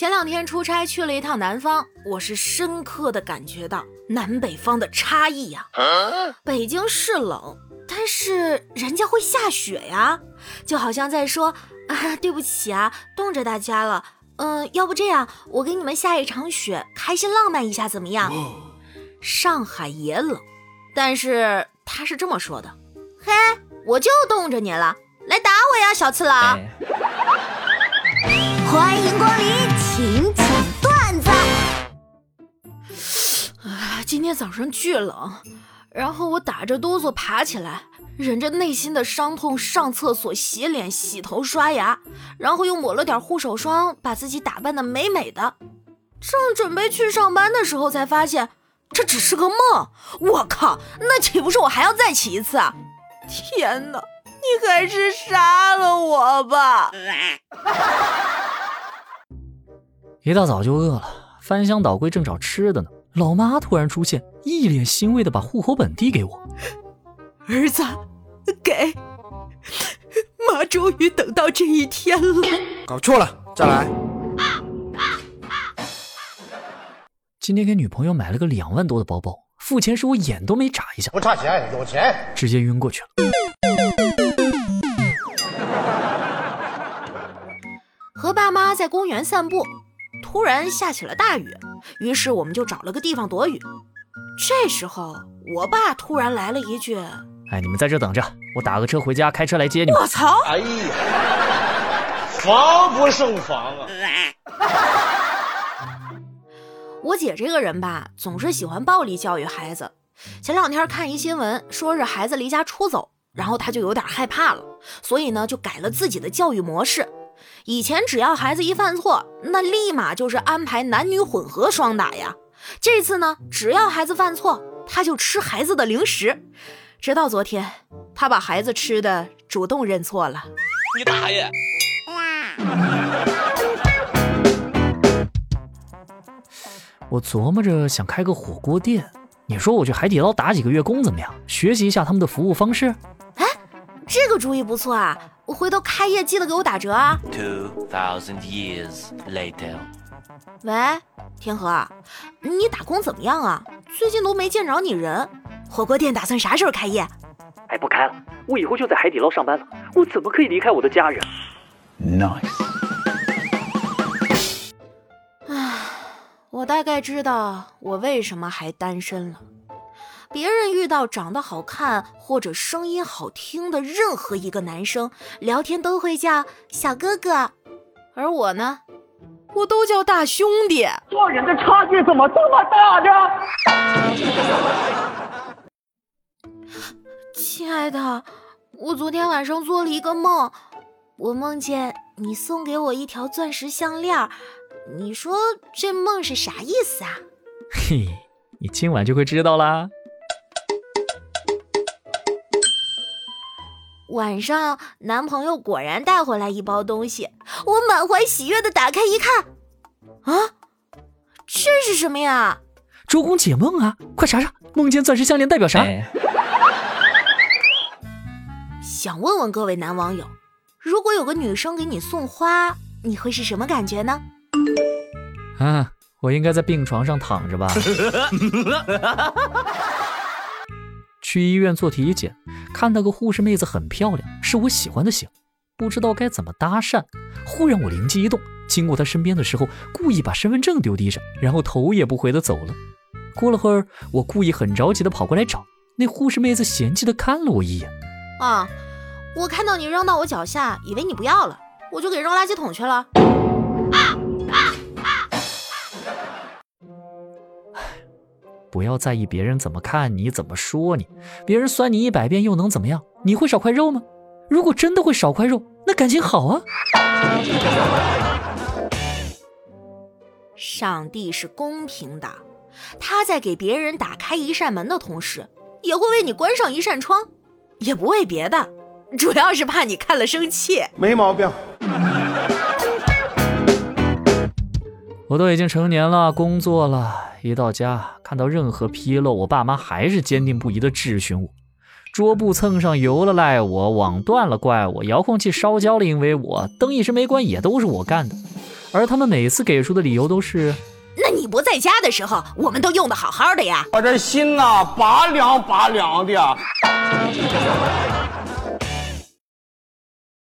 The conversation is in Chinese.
前两天出差去了一趟南方，我是深刻的感觉到南北方的差异呀。北京是冷，但是人家会下雪呀，就好像在说啊，对不起啊，冻着大家了。嗯，要不这样，我给你们下一场雪，开心浪漫一下，怎么样？上海也冷，但是他是这么说的：嘿，我就冻着你了，来打我呀，小次郎！欢迎天早上巨冷，然后我打着哆嗦爬起来。忍着内心的伤痛上厕所洗脸洗头刷牙，然后又抹了点护手霜，把自己打扮的美美的。正准备去上班的时候，才发现这只是个梦。我靠，那岂不是我还要再起一次啊？天哪，你还是杀了我吧！一大早就饿了，翻箱倒柜正找吃的呢，老妈突然出现，一脸欣慰的把户口本递给我，儿子。给妈，终于等到这一天了。搞错了，再来。今天给女朋友买了个两万多的包包，付钱时我眼都没眨一下，不差钱，有钱，直接晕过去了。和爸妈在公园散步，突然下起了大雨，于是我们就找了个地方躲雨。这时候，我爸突然来了一句。哎，你们在这等着，我打个车回家，开车来接你们。我操！哎呀，防不胜防啊！我姐这个人吧，总是喜欢暴力教育孩子。前两天看一新闻，说是孩子离家出走，然后她就有点害怕了，所以呢，就改了自己的教育模式。以前只要孩子一犯错，那立马就是安排男女混合双打呀。这次呢，只要孩子犯错，他就吃孩子的零食。直到昨天，他把孩子吃的主动认错了。你大爷！我琢磨着想开个火锅店，你说我去海底捞打几个月工怎么样？学习一下他们的服务方式。哎，这个主意不错啊！我回头开业记得给我打折啊。Two thousand years later。喂，天河，你打工怎么样啊？最近都没见着你人。火锅店打算啥时候开业？哎，不开了，我以后就在海底捞上班了。我怎么可以离开我的家人？Nice。唉，我大概知道我为什么还单身了。别人遇到长得好看或者声音好听的任何一个男生，聊天都会叫小哥哥，而我呢，我都叫大兄弟。做人的差距怎么这么大呢？亲爱的，我昨天晚上做了一个梦，我梦见你送给我一条钻石项链，你说这梦是啥意思啊？嘿，你今晚就会知道啦。晚上男朋友果然带回来一包东西，我满怀喜悦的打开一看，啊，这是什么呀？周公解梦啊，快查查，梦见钻石项链代表啥？想问问各位男网友，如果有个女生给你送花，你会是什么感觉呢？啊，我应该在病床上躺着吧。去医院做体检，看到个护士妹子很漂亮，是我喜欢的型，不知道该怎么搭讪。忽然我灵机一动，经过她身边的时候，故意把身份证丢地上，然后头也不回的走了。过了会儿，我故意很着急的跑过来找，那护士妹子嫌弃的看了我一眼，啊。我看到你扔到我脚下，以为你不要了，我就给扔垃圾桶去了。不要在意别人怎么看你，怎么说你，别人酸你一百遍又能怎么样？你会少块肉吗？如果真的会少块肉，那感情好啊。上帝是公平的，他在给别人打开一扇门的同时，也会为你关上一扇窗，也不为别的。主要是怕你看了生气，没毛病。我都已经成年了，工作了，一到家看到任何纰漏，我爸妈还是坚定不移的质询我：桌布蹭上油了赖我，网断了怪我，遥控器烧焦了因为我，灯一直没关也都是我干的。而他们每次给出的理由都是：那你不在家的时候，我们都用的好好的呀。我这心呐、拔凉拔凉的。